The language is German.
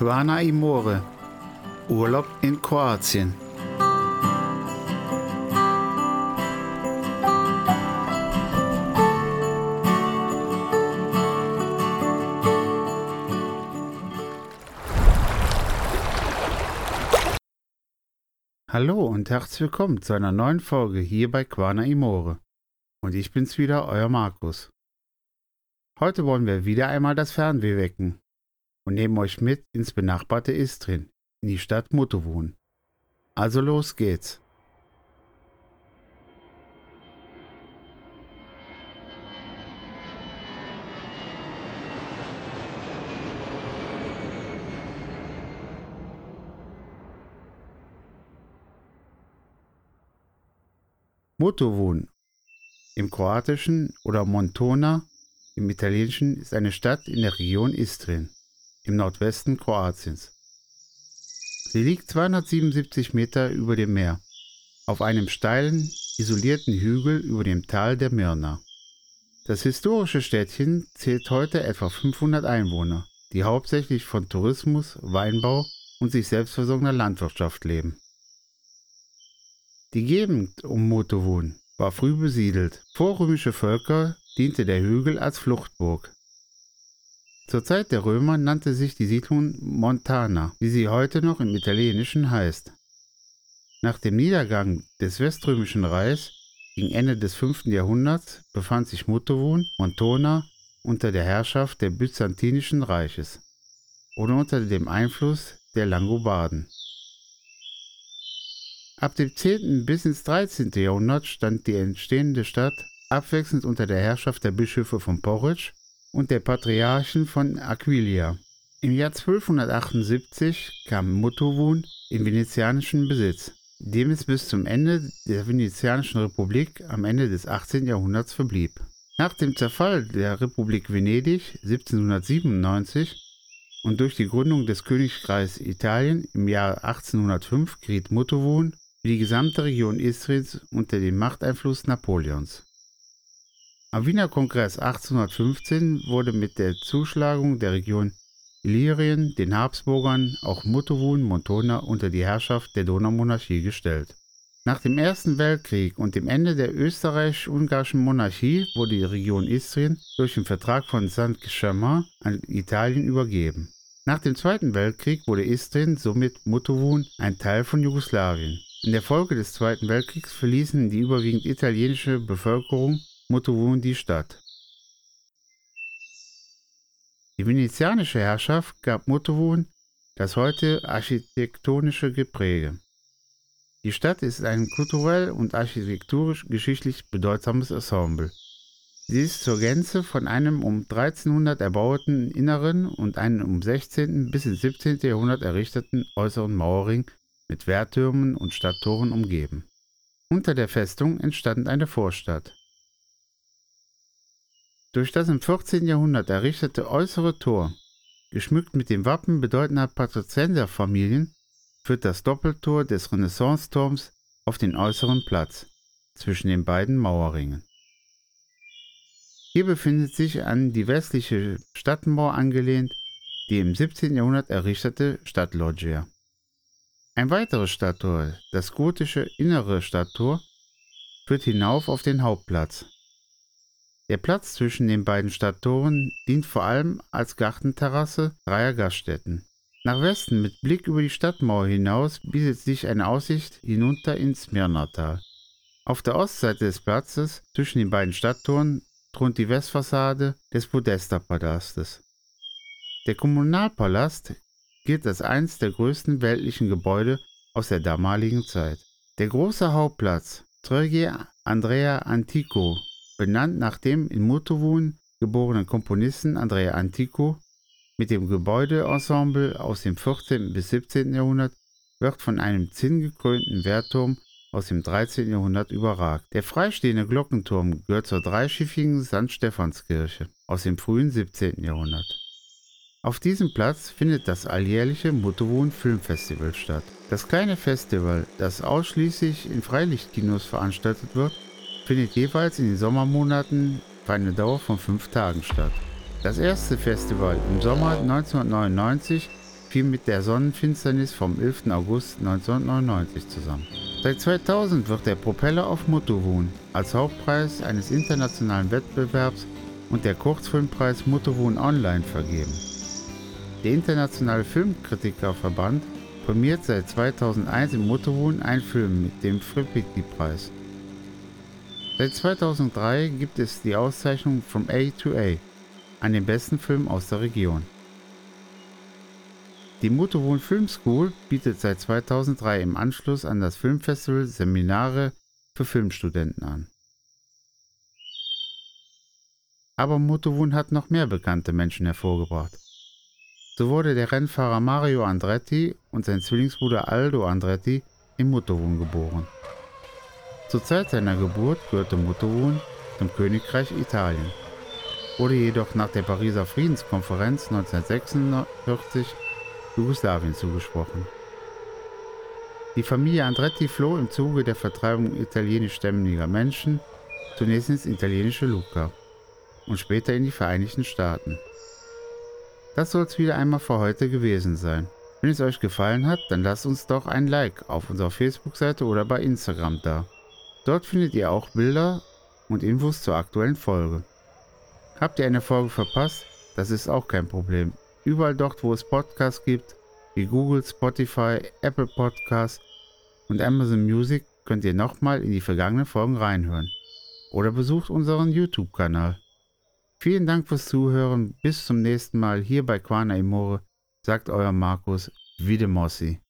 Quana Imore. Urlaub in Kroatien. Hallo und herzlich willkommen zu einer neuen Folge hier bei Quana Imore. Und ich bin's wieder, euer Markus. Heute wollen wir wieder einmal das Fernweh wecken und nehmen euch mit ins benachbarte Istrin, in die Stadt Muttowun. Also los geht's. Muttowun im Kroatischen oder Montona im Italienischen ist eine Stadt in der Region Istrien im Nordwesten Kroatiens. Sie liegt 277 Meter über dem Meer, auf einem steilen, isolierten Hügel über dem Tal der Mirna. Das historische Städtchen zählt heute etwa 500 Einwohner, die hauptsächlich von Tourismus, Weinbau und sich selbstversorgender Landwirtschaft leben. Die Gegend um Motovun war früh besiedelt. Vorrömische Völker diente der Hügel als Fluchtburg. Zur Zeit der Römer nannte sich die Siedlung Montana, wie sie heute noch im Italienischen heißt. Nach dem Niedergang des Weströmischen Reichs gegen Ende des 5. Jahrhunderts befand sich Muttowun, Montona, unter der Herrschaft des Byzantinischen Reiches oder unter dem Einfluss der Langobarden. Ab dem 10. bis ins 13. Jahrhundert stand die entstehende Stadt abwechselnd unter der Herrschaft der Bischöfe von Porridge und der Patriarchen von Aquilia. Im Jahr 1278 kam Muttowun in venezianischen Besitz, dem es bis zum Ende der venezianischen Republik am Ende des 18. Jahrhunderts verblieb. Nach dem Zerfall der Republik Venedig 1797 und durch die Gründung des Königreichs Italien im Jahr 1805 geriet Muttowun wie die gesamte Region Istriens unter den Machteinfluss Napoleons. Am Wiener Kongress 1815 wurde mit der Zuschlagung der Region Illyrien den Habsburgern auch Muttowun Montona unter die Herrschaft der Donaumonarchie gestellt. Nach dem Ersten Weltkrieg und dem Ende der österreichisch-ungarischen Monarchie wurde die Region Istrien durch den Vertrag von Saint-Germain an Italien übergeben. Nach dem Zweiten Weltkrieg wurde Istrien, somit Muttowun, ein Teil von Jugoslawien. In der Folge des Zweiten Weltkriegs verließen die überwiegend italienische Bevölkerung Muttowun die Stadt. Die venezianische Herrschaft gab Muttowun das heute architektonische Gepräge. Die Stadt ist ein kulturell und architekturisch-geschichtlich bedeutsames Ensemble. Sie ist zur Gänze von einem um 1300 erbaueten inneren und einem um 16. bis ins 17. Jahrhundert errichteten äußeren Mauerring mit Wehrtürmen und Stadttoren umgeben. Unter der Festung entstand eine Vorstadt. Durch das im 14. Jahrhundert errichtete äußere Tor, geschmückt mit dem Wappen bedeutender Patrizienserfamilien, führt das Doppeltor des Renaissanceturms auf den äußeren Platz zwischen den beiden Mauerringen. Hier befindet sich an die westliche Stadtmauer angelehnt die im 17. Jahrhundert errichtete Stadtloggia. Ein weiteres Stadttor, das gotische innere Stadttor, führt hinauf auf den Hauptplatz. Der Platz zwischen den beiden Stadttoren dient vor allem als Gartenterrasse dreier Gaststätten. Nach Westen mit Blick über die Stadtmauer hinaus bietet sich eine Aussicht hinunter ins Smirnatal. Auf der Ostseite des Platzes zwischen den beiden Stadttoren thront die Westfassade des Podesta-Palastes. Der Kommunalpalast gilt als eines der größten weltlichen Gebäude aus der damaligen Zeit. Der große Hauptplatz Tröge Andrea Antico, benannt nach dem in Muttowun geborenen Komponisten Andrea Antico, mit dem Gebäudeensemble aus dem 14. bis 17. Jahrhundert, wird von einem zinngekrönten Wehrturm aus dem 13. Jahrhundert überragt. Der freistehende Glockenturm gehört zur dreischiffigen St. Stephanskirche aus dem frühen 17. Jahrhundert. Auf diesem Platz findet das alljährliche Muttowun Filmfestival statt. Das kleine Festival, das ausschließlich in Freilichtkinos veranstaltet wird, findet jeweils in den Sommermonaten für eine Dauer von fünf Tagen statt. Das erste Festival im Sommer 1999 fiel mit der Sonnenfinsternis vom 11. August 1999 zusammen. Seit 2000 wird der Propeller auf Motovun als Hauptpreis eines internationalen Wettbewerbs und der Kurzfilmpreis Motovun Online vergeben. Der Internationale Filmkritikerverband prämiert seit 2001 im Motovun einen Film mit dem Fripiti-Preis. Seit 2003 gibt es die Auszeichnung From A to A an den besten Film aus der Region. Die Motovon Film School bietet seit 2003 im Anschluss an das Filmfestival Seminare für Filmstudenten an. Aber Motovon hat noch mehr bekannte Menschen hervorgebracht. So wurde der Rennfahrer Mario Andretti und sein Zwillingsbruder Aldo Andretti in Motovon geboren. Zur Zeit seiner Geburt gehörte Motovon zum Königreich Italien, wurde jedoch nach der Pariser Friedenskonferenz 1946 Jugoslawien zugesprochen. Die Familie Andretti floh im Zuge der Vertreibung italienischstämmiger Menschen zunächst ins italienische Lucca und später in die Vereinigten Staaten. Das soll es wieder einmal für heute gewesen sein. Wenn es euch gefallen hat, dann lasst uns doch ein Like auf unserer Facebook-Seite oder bei Instagram da. Dort findet ihr auch Bilder und Infos zur aktuellen Folge. Habt ihr eine Folge verpasst? Das ist auch kein Problem. Überall dort, wo es Podcasts gibt, wie Google, Spotify, Apple Podcasts und Amazon Music, könnt ihr nochmal in die vergangenen Folgen reinhören. Oder besucht unseren YouTube-Kanal. Vielen Dank fürs Zuhören. Bis zum nächsten Mal hier bei Quana Imore, sagt euer Markus Wiedemossi.